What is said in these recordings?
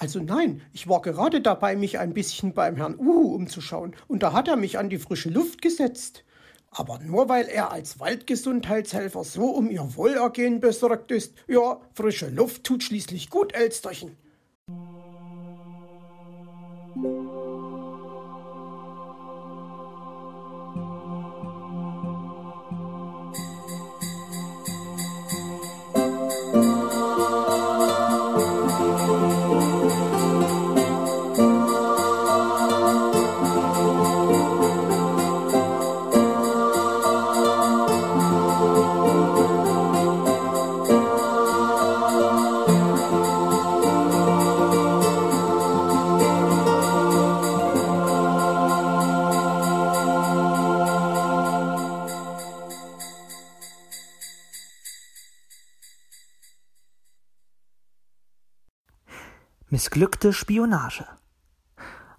Also nein, ich war gerade dabei, mich ein bisschen beim Herrn Uhu umzuschauen, und da hat er mich an die frische Luft gesetzt. Aber nur weil er als Waldgesundheitshelfer so um ihr Wohlergehen besorgt ist, ja, frische Luft tut schließlich gut, Elsterchen. Missglückte Spionage.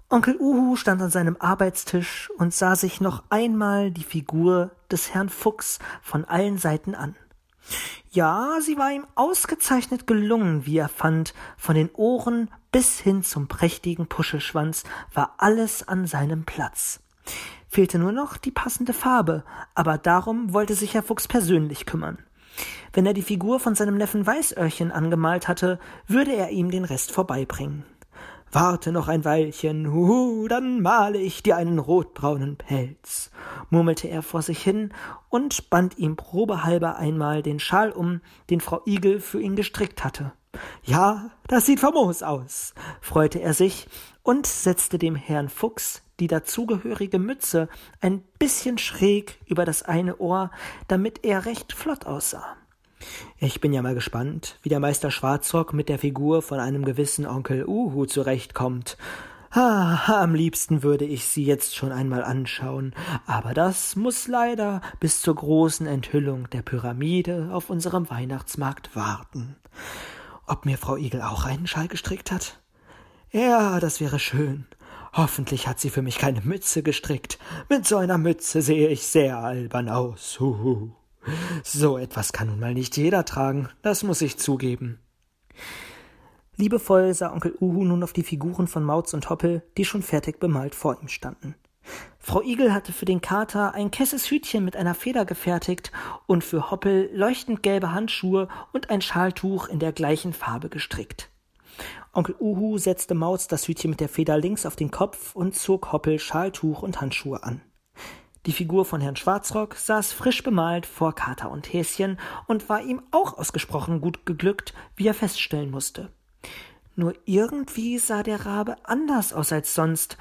Onkel Uhu stand an seinem Arbeitstisch und sah sich noch einmal die Figur des Herrn Fuchs von allen Seiten an. Ja, sie war ihm ausgezeichnet gelungen, wie er fand, von den Ohren bis hin zum prächtigen Puschelschwanz war alles an seinem Platz. Fehlte nur noch die passende Farbe, aber darum wollte sich Herr Fuchs persönlich kümmern. Wenn er die Figur von seinem Neffen Weißöhrchen angemalt hatte, würde er ihm den Rest vorbeibringen. Warte noch ein Weilchen, huhu, dann male ich dir einen rotbraunen Pelz, murmelte er vor sich hin und band ihm probehalber einmal den Schal um, den Frau Igel für ihn gestrickt hatte. Ja, das sieht famos aus, freute er sich und setzte dem Herrn Fuchs die dazugehörige Mütze ein bisschen schräg über das eine Ohr, damit er recht flott aussah. Ich bin ja mal gespannt, wie der Meister Schwarzrock mit der Figur von einem gewissen Onkel Uhu zurechtkommt. Ah, am liebsten würde ich sie jetzt schon einmal anschauen, aber das muss leider bis zur großen Enthüllung der Pyramide auf unserem Weihnachtsmarkt warten. Ob mir Frau Igel auch einen Schal gestrickt hat? Ja, das wäre schön. Hoffentlich hat sie für mich keine Mütze gestrickt. Mit so einer Mütze sehe ich sehr albern aus. Huhu. So etwas kann nun mal nicht jeder tragen, das muss ich zugeben. Liebevoll sah Onkel Uhu nun auf die Figuren von Mauz und Hoppel, die schon fertig bemalt vor ihm standen. Frau Igel hatte für den Kater ein kesses Hütchen mit einer Feder gefertigt und für Hoppel leuchtend gelbe Handschuhe und ein Schaltuch in der gleichen Farbe gestrickt. Onkel Uhu setzte Mauz das Hütchen mit der Feder links auf den Kopf und zog Hoppel Schaltuch und Handschuhe an. Die Figur von Herrn Schwarzrock saß frisch bemalt vor Kater und Häschen und war ihm auch ausgesprochen gut geglückt, wie er feststellen musste. Nur irgendwie sah der Rabe anders aus als sonst.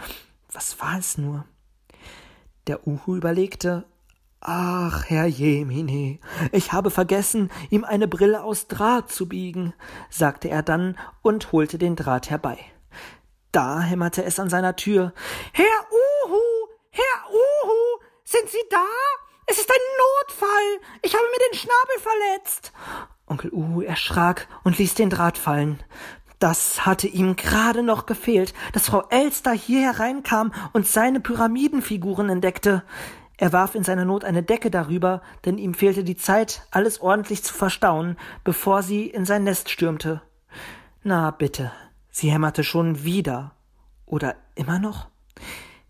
Was war es nur? Der Uhu überlegte. Ach, Herr Jemine, ich habe vergessen, ihm eine Brille aus Draht zu biegen, sagte er dann und holte den Draht herbei. Da hämmerte es an seiner Tür. Herr Uhu, Herr Uhu, sind Sie da? Es ist ein Notfall. Ich habe mir den Schnabel verletzt. Onkel Uhu erschrak und ließ den Draht fallen. Das hatte ihm gerade noch gefehlt, dass Frau Elster hier hereinkam und seine Pyramidenfiguren entdeckte. Er warf in seiner Not eine Decke darüber, denn ihm fehlte die Zeit, alles ordentlich zu verstauen, bevor sie in sein Nest stürmte. Na bitte, sie hämmerte schon wieder. Oder immer noch?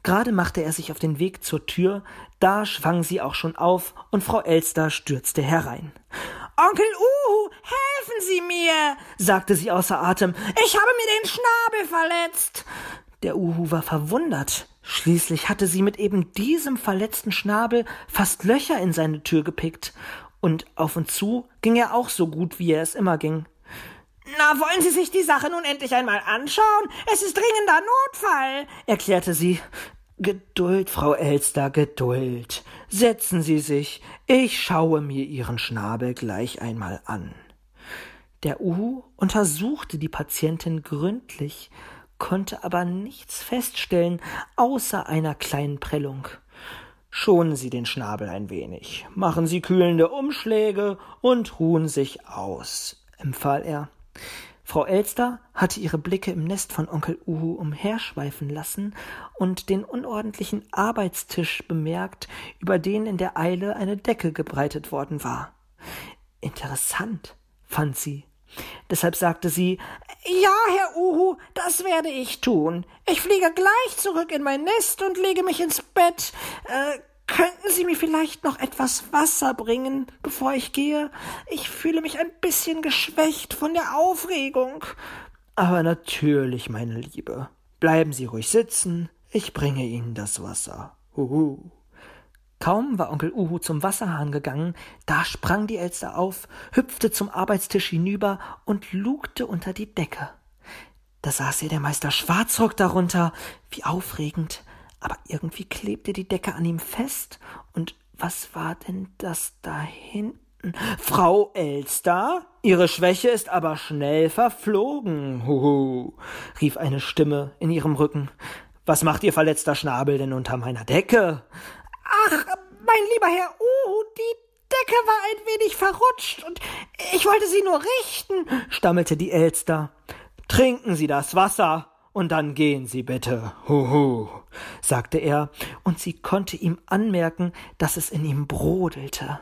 Gerade machte er sich auf den Weg zur Tür, da schwang sie auch schon auf und Frau Elster stürzte herein. Onkel Uhu, helfen Sie mir, sagte sie außer Atem. Ich habe mir den Schnabel verletzt. Der Uhu war verwundert. Schließlich hatte sie mit eben diesem verletzten Schnabel fast Löcher in seine Tür gepickt. Und auf und zu ging er auch so gut, wie er es immer ging. Na, wollen Sie sich die Sache nun endlich einmal anschauen? Es ist dringender Notfall, erklärte sie. Geduld, Frau Elster, Geduld. Setzen Sie sich. Ich schaue mir Ihren Schnabel gleich einmal an. Der Uhu untersuchte die Patientin gründlich, konnte aber nichts feststellen, außer einer kleinen Prellung. Schonen Sie den Schnabel ein wenig, machen Sie kühlende Umschläge und ruhen sich aus, empfahl er. Frau Elster hatte ihre Blicke im Nest von Onkel Uhu umherschweifen lassen und den unordentlichen Arbeitstisch bemerkt, über den in der Eile eine Decke gebreitet worden war. Interessant, fand sie. Deshalb sagte sie Ja, Herr Uhu, das werde ich tun. Ich fliege gleich zurück in mein Nest und lege mich ins Bett. Äh, könnten Sie mir vielleicht noch etwas Wasser bringen, bevor ich gehe? Ich fühle mich ein bisschen geschwächt von der Aufregung. Aber natürlich, meine Liebe. Bleiben Sie ruhig sitzen. Ich bringe Ihnen das Wasser. Huhu. Kaum war Onkel Uhu zum Wasserhahn gegangen, da sprang die Elster auf, hüpfte zum Arbeitstisch hinüber und lugte unter die Decke. Da saß ihr der Meister Schwarzrock darunter, wie aufregend, aber irgendwie klebte die Decke an ihm fest, und was war denn das da hinten? Frau Elster, Ihre Schwäche ist aber schnell verflogen, huhu, rief eine Stimme in ihrem Rücken. Was macht Ihr verletzter Schnabel denn unter meiner Decke? Ach, mein lieber Herr Uhu, die Decke war ein wenig verrutscht und ich wollte sie nur richten, stammelte die Elster. Trinken Sie das Wasser und dann gehen Sie bitte. Huhu, sagte er, und sie konnte ihm anmerken, dass es in ihm brodelte.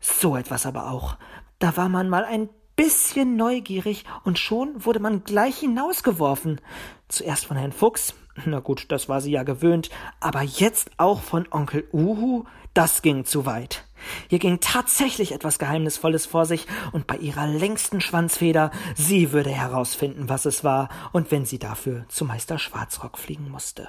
So etwas aber auch. Da war man mal ein bisschen neugierig und schon wurde man gleich hinausgeworfen. Zuerst von Herrn Fuchs, na gut, das war sie ja gewöhnt, aber jetzt auch von Onkel Uhu, das ging zu weit. Hier ging tatsächlich etwas Geheimnisvolles vor sich, und bei ihrer längsten Schwanzfeder, sie würde herausfinden, was es war, und wenn sie dafür zu Meister Schwarzrock fliegen musste.